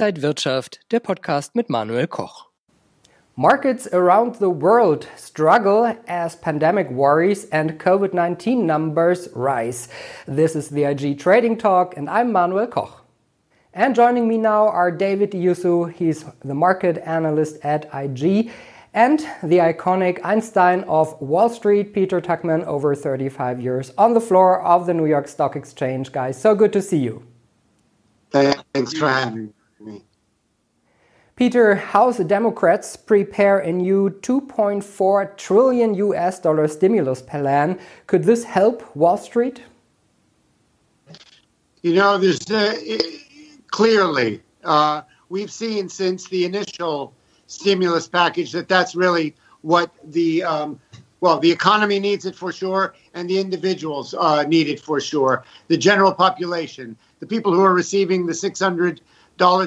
Inside Wirtschaft, der Podcast mit Manuel Koch. Markets around the world struggle as pandemic worries and COVID 19 numbers rise. This is the IG Trading Talk, and I'm Manuel Koch. And joining me now are David Iusow, he's the market analyst at IG, and the iconic Einstein of Wall Street, Peter Tuchman, over 35 years on the floor of the New York Stock Exchange. Guys, so good to see you. Thanks for having me. Peter, how's the Democrats prepare a new 2.4 trillion US dollar stimulus plan? Could this help Wall Street? You know, there's uh, clearly uh, we've seen since the initial stimulus package that that's really what the um, well the economy needs it for sure and the individuals uh, need it for sure the general population the people who are receiving the $600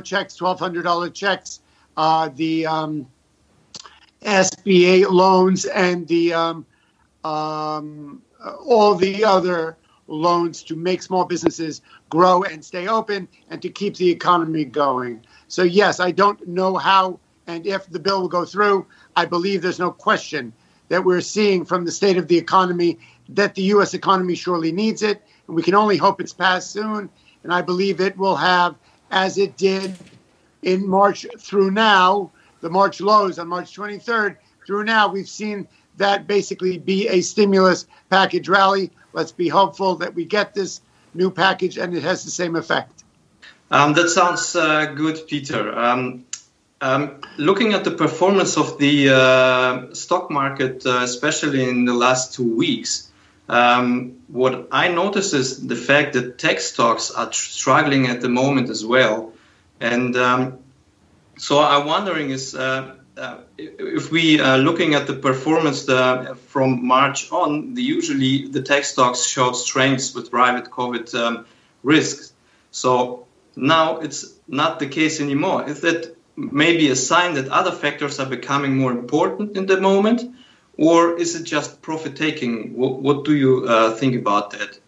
checks $1200 checks uh, the um, sba loans and the um, um, all the other loans to make small businesses grow and stay open and to keep the economy going so yes i don't know how and if the bill will go through, I believe there's no question that we're seeing from the state of the economy that the U.S. economy surely needs it. And we can only hope it's passed soon. And I believe it will have, as it did in March through now, the March lows on March 23rd through now, we've seen that basically be a stimulus package rally. Let's be hopeful that we get this new package and it has the same effect. Um, that sounds uh, good, Peter. Um, um, looking at the performance of the uh, stock market, uh, especially in the last two weeks, um, what I notice is the fact that tech stocks are tr- struggling at the moment as well. And um, so I'm wondering is uh, uh if we are looking at the performance uh, from March on, the, usually the tech stocks showed strengths with private COVID um, risks. So now it's not the case anymore. Is that maybe a sign that other factors are becoming more important in the moment, or is it just profit taking? What, what do you uh, think about that?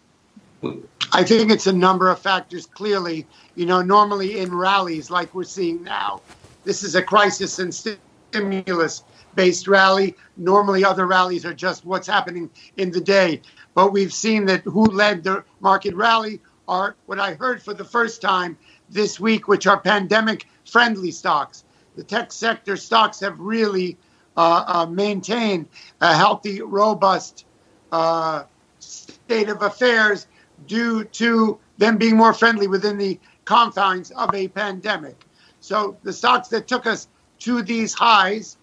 I think it's a number of factors. Clearly, you know, normally in rallies like we're seeing now, this is a crisis and stimulus based rally. Normally, other rallies are just what's happening in the day. But we've seen that who led the market rally are what I heard for the first time this week, which are pandemic friendly stocks. The tech sector stocks have really uh, uh, maintained a healthy, robust uh, state of affairs due to them being more friendly within the confines of a pandemic. So the stocks that took us to these highs,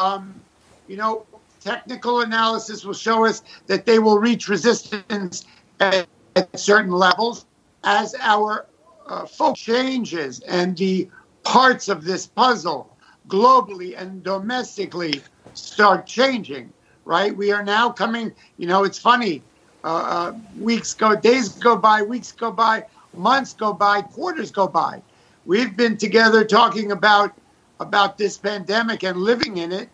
um, you know, technical analysis will show us that they will reach resistance at, at certain levels as our uh, focus changes and the parts of this puzzle globally and domestically start changing, right? We are now coming, you know, it's funny. Uh, uh, weeks go, days go by, weeks go by, months go by, quarters go by. We've been together talking about about this pandemic and living in it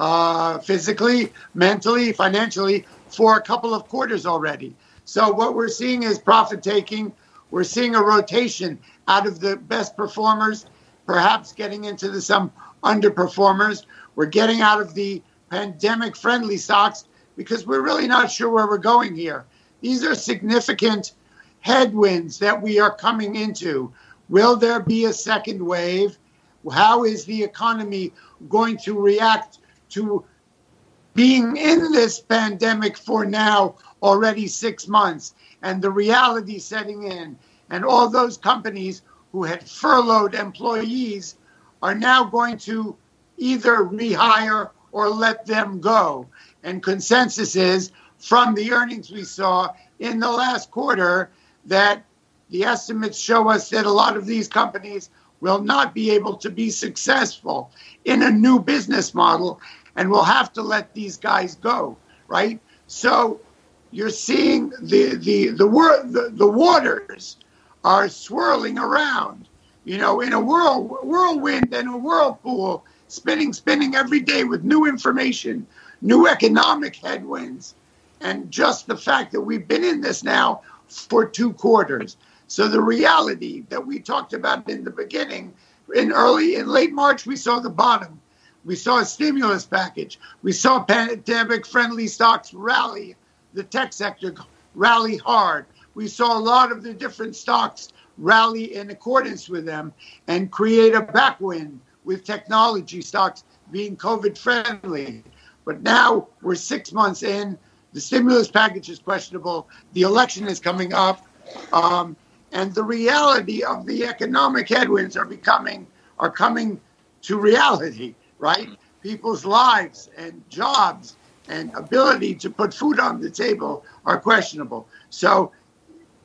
uh, physically, mentally, financially for a couple of quarters already. So what we're seeing is profit taking. We're seeing a rotation out of the best performers, perhaps getting into the, some underperformers. We're getting out of the pandemic friendly stocks because we're really not sure where we're going here. These are significant headwinds that we are coming into. Will there be a second wave? How is the economy going to react to being in this pandemic for now already six months and the reality setting in. And all those companies who had furloughed employees are now going to either rehire or let them go. And consensus is from the earnings we saw in the last quarter that the estimates show us that a lot of these companies will not be able to be successful in a new business model and we'll have to let these guys go, right? So you're seeing the the the, the, the waters are swirling around, you know, in a whirl, whirlwind and a whirlpool, spinning, spinning every day with new information, new economic headwinds, and just the fact that we've been in this now for two quarters. So the reality that we talked about in the beginning, in early, in late March, we saw the bottom. We saw a stimulus package. We saw pandemic friendly stocks rally, the tech sector rally hard. We saw a lot of the different stocks rally in accordance with them and create a backwind with technology stocks being COVID friendly. But now we're six months in. The stimulus package is questionable. The election is coming up. Um, and the reality of the economic headwinds are becoming are coming to reality, right? People's lives and jobs and ability to put food on the table are questionable. So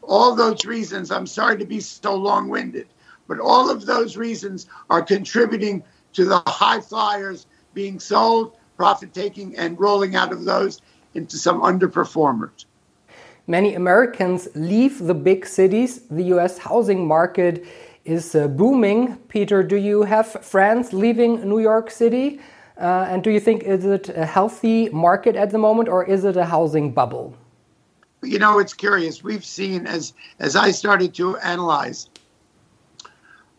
all those reasons, I'm sorry to be so long winded, but all of those reasons are contributing to the high flyers being sold, profit taking, and rolling out of those into some underperformers. Many Americans leave the big cities. The US housing market is uh, booming. Peter, do you have friends leaving New York City? Uh, and do you think is it a healthy market at the moment or is it a housing bubble? you know, it's curious. We've seen as as I started to analyze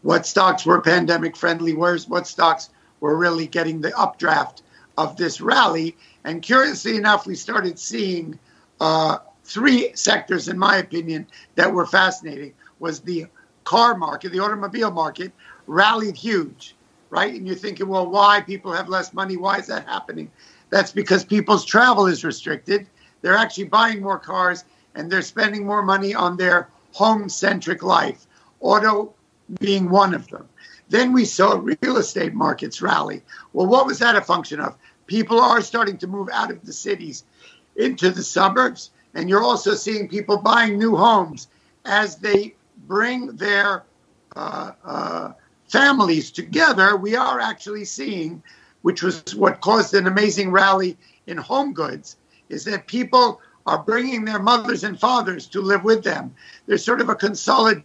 what stocks were pandemic friendly, where's what stocks were really getting the updraft of this rally. And curiously enough, we started seeing uh, three sectors, in my opinion, that were fascinating. Was the car market, the automobile market, rallied huge, right? And you're thinking, well, why people have less money? Why is that happening? That's because people's travel is restricted they're actually buying more cars and they're spending more money on their home centric life, auto being one of them. Then we saw real estate markets rally. Well, what was that a function of? People are starting to move out of the cities into the suburbs, and you're also seeing people buying new homes as they bring their uh, uh, families together. We are actually seeing, which was what caused an amazing rally in home goods, is that people are bringing their mothers and fathers to live with them. There's sort of a consolidation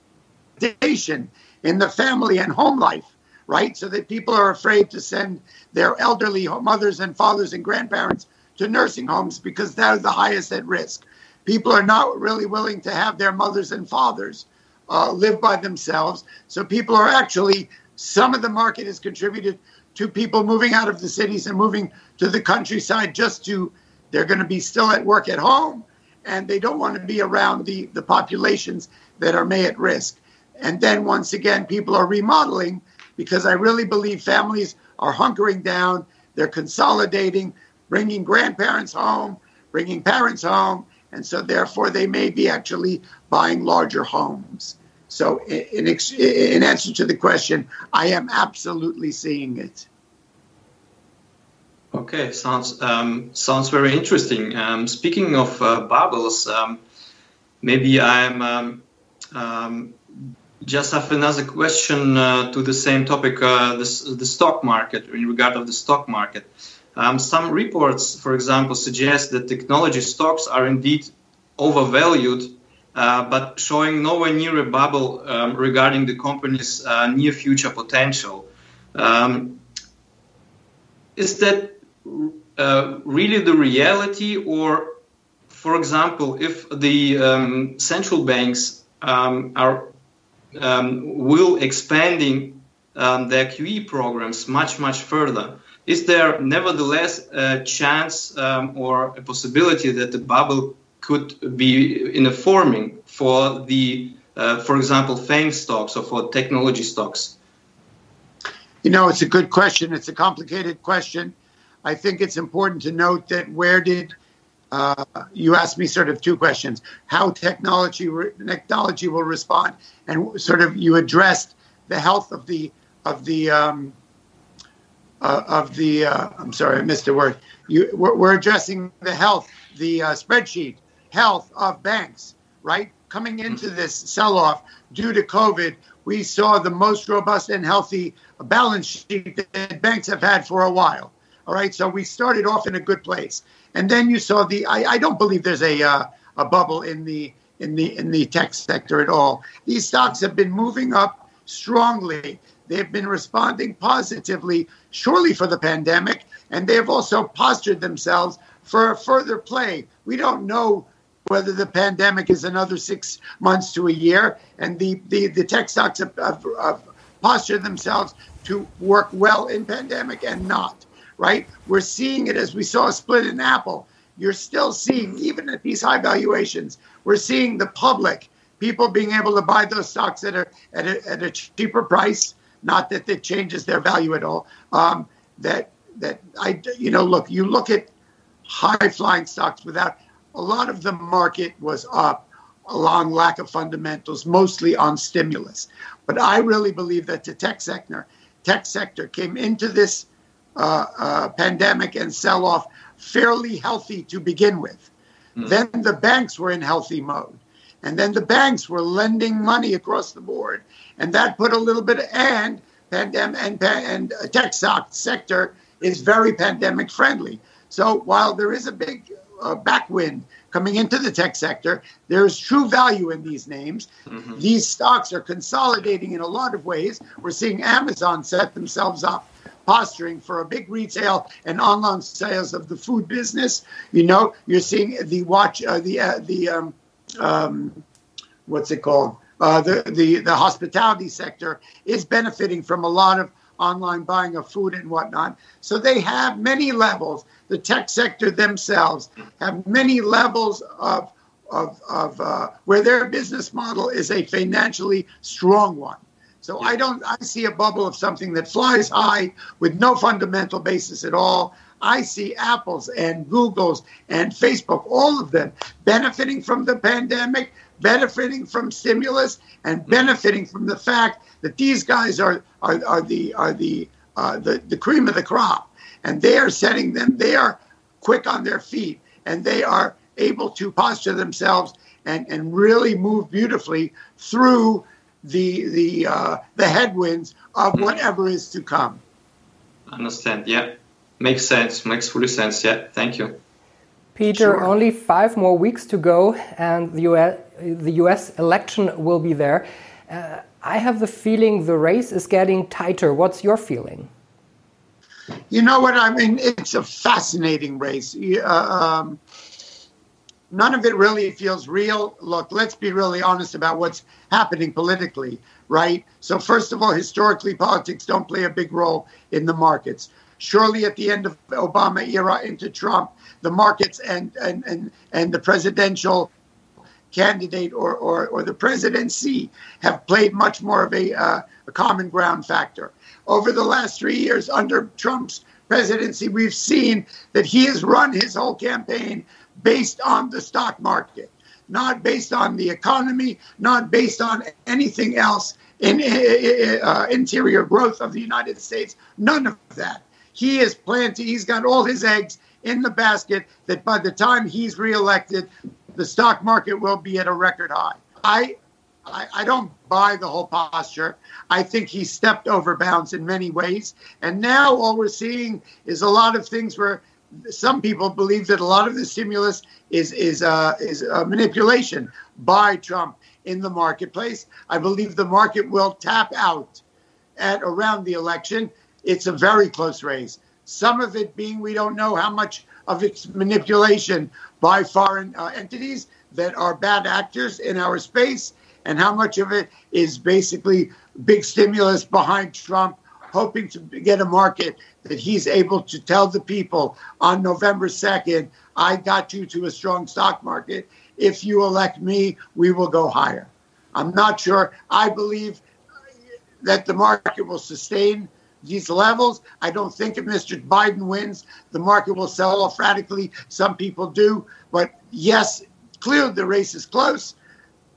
in the family and home life, right? So that people are afraid to send their elderly mothers and fathers and grandparents to nursing homes because they're the highest at risk. People are not really willing to have their mothers and fathers uh, live by themselves. So people are actually, some of the market has contributed to people moving out of the cities and moving to the countryside just to they're going to be still at work at home, and they don't want to be around the, the populations that are may at risk. And then once again, people are remodeling because I really believe families are hunkering down, they're consolidating, bringing grandparents home, bringing parents home, and so therefore they may be actually buying larger homes. So, in, in answer to the question, I am absolutely seeing it. Okay, sounds um, sounds very interesting. Um, speaking of uh, bubbles, um, maybe I'm um, um, just have another question uh, to the same topic, uh, the, the stock market in regard of the stock market. Um, some reports, for example, suggest that technology stocks are indeed overvalued, uh, but showing nowhere near a bubble regarding the company's uh, near future potential. is that uh, really the reality, or, for example, if the um, central banks um, are um, will expanding um, their QE programs much much further, is there nevertheless a chance um, or a possibility that the bubble could be in a forming for the, uh, for example, FAANG stocks or for technology stocks? You know, it's a good question. It's a complicated question. I think it's important to note that where did uh, you asked me sort of two questions: how technology technology will respond, and sort of you addressed the health of the of the um, uh, of the. Uh, I'm sorry, I missed a word. You we're, we're addressing the health, the uh, spreadsheet health of banks, right? Coming into this sell-off due to COVID, we saw the most robust and healthy balance sheet that banks have had for a while. All right, so we started off in a good place, and then you saw the. I, I don't believe there's a uh, a bubble in the in the in the tech sector at all. These stocks have been moving up strongly. They've been responding positively, surely for the pandemic, and they have also postured themselves for a further play. We don't know whether the pandemic is another six months to a year. And the, the, the tech stocks have, have, have postured themselves to work well in pandemic and not, right? We're seeing it as we saw a split in Apple. You're still seeing, even at these high valuations, we're seeing the public, people being able to buy those stocks at a, at a, at a cheaper price. Not that it changes their value at all. Um, that that I, you know, look, you look at high flying stocks without a lot of the market was up along lack of fundamentals, mostly on stimulus. But I really believe that the tech sector, tech sector came into this pandemic and sell off fairly healthy to begin with. Mm-hmm. Then the banks were in healthy mode. And then the banks were lending money across the board. And that put a little bit of, and pandemic and, and tech stock sector is very pandemic friendly. So while there is a big uh, backwind coming into the tech sector. There is true value in these names. Mm-hmm. These stocks are consolidating in a lot of ways. We're seeing Amazon set themselves up posturing for a big retail and online sales of the food business. You know, you're seeing the watch, uh, the uh, the um, um, what's it called? Uh, the the the hospitality sector is benefiting from a lot of online buying of food and whatnot. So they have many levels. The tech sector themselves have many levels of of, of uh, where their business model is a financially strong one. So I don't I see a bubble of something that flies high with no fundamental basis at all. I see Apple's and Google's and Facebook, all of them benefiting from the pandemic, benefiting from stimulus, and benefiting from the fact that these guys are are, are the are the, uh, the the cream of the crop, and they are setting them. They are quick on their feet, and they are able to posture themselves and and really move beautifully through the the uh, the headwinds of mm-hmm. whatever is to come. Understand? Yeah, makes sense. Makes fully sense. Yeah, thank you. Peter, sure. only five more weeks to go, and the US, the US election will be there. Uh, I have the feeling the race is getting tighter. What's your feeling? You know what I mean? It's a fascinating race. Uh, um, none of it really feels real. Look, let's be really honest about what's happening politically, right? So, first of all, historically, politics don't play a big role in the markets. Surely, at the end of Obama era into Trump, the markets and and and, and the presidential candidate or, or, or the presidency have played much more of a, uh, a common ground factor. Over the last three years under Trump's presidency, we've seen that he has run his whole campaign based on the stock market, not based on the economy, not based on anything else in uh, interior growth of the United States. None of that. He is planted, he's got all his eggs in the basket that by the time he's reelected, the stock market will be at a record high. I, I, I don't buy the whole posture. I think he stepped over bounds in many ways. And now all we're seeing is a lot of things where some people believe that a lot of the stimulus is is uh, is a manipulation by Trump in the marketplace. I believe the market will tap out at around the election. It's a very close race. Some of it being we don't know how much of its manipulation by foreign uh, entities that are bad actors in our space, and how much of it is basically big stimulus behind Trump, hoping to get a market that he's able to tell the people on November 2nd, I got you to a strong stock market. If you elect me, we will go higher. I'm not sure. I believe that the market will sustain these levels. I don't think if Mr. Biden wins, the market will sell off radically. Some people do. But yes, clearly the race is close.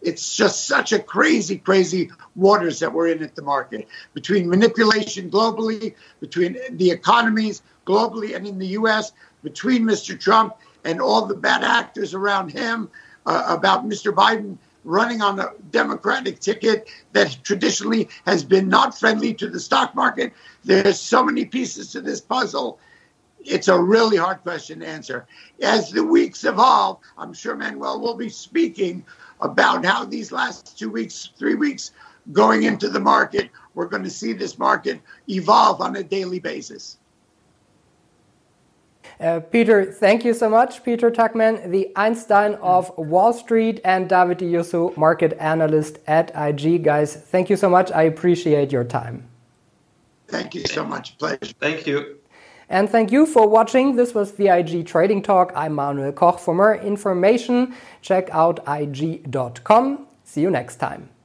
It's just such a crazy, crazy waters that we're in at the market between manipulation globally, between the economies globally and in the U.S., between Mr. Trump and all the bad actors around him, uh, about Mr. Biden running on a Democratic ticket that traditionally has been not friendly to the stock market. There's so many pieces to this puzzle. It's a really hard question to answer. As the weeks evolve, I'm sure Manuel will be speaking about how these last two weeks, three weeks going into the market, we're going to see this market evolve on a daily basis. Uh, Peter, thank you so much. Peter Tuchman, the Einstein of Wall Street, and David Iusow, market analyst at IG. Guys, thank you so much. I appreciate your time. Thank you so much. Pleasure. Thank you. And thank you for watching. This was the IG Trading Talk. I'm Manuel Koch. For more information, check out IG.com. See you next time.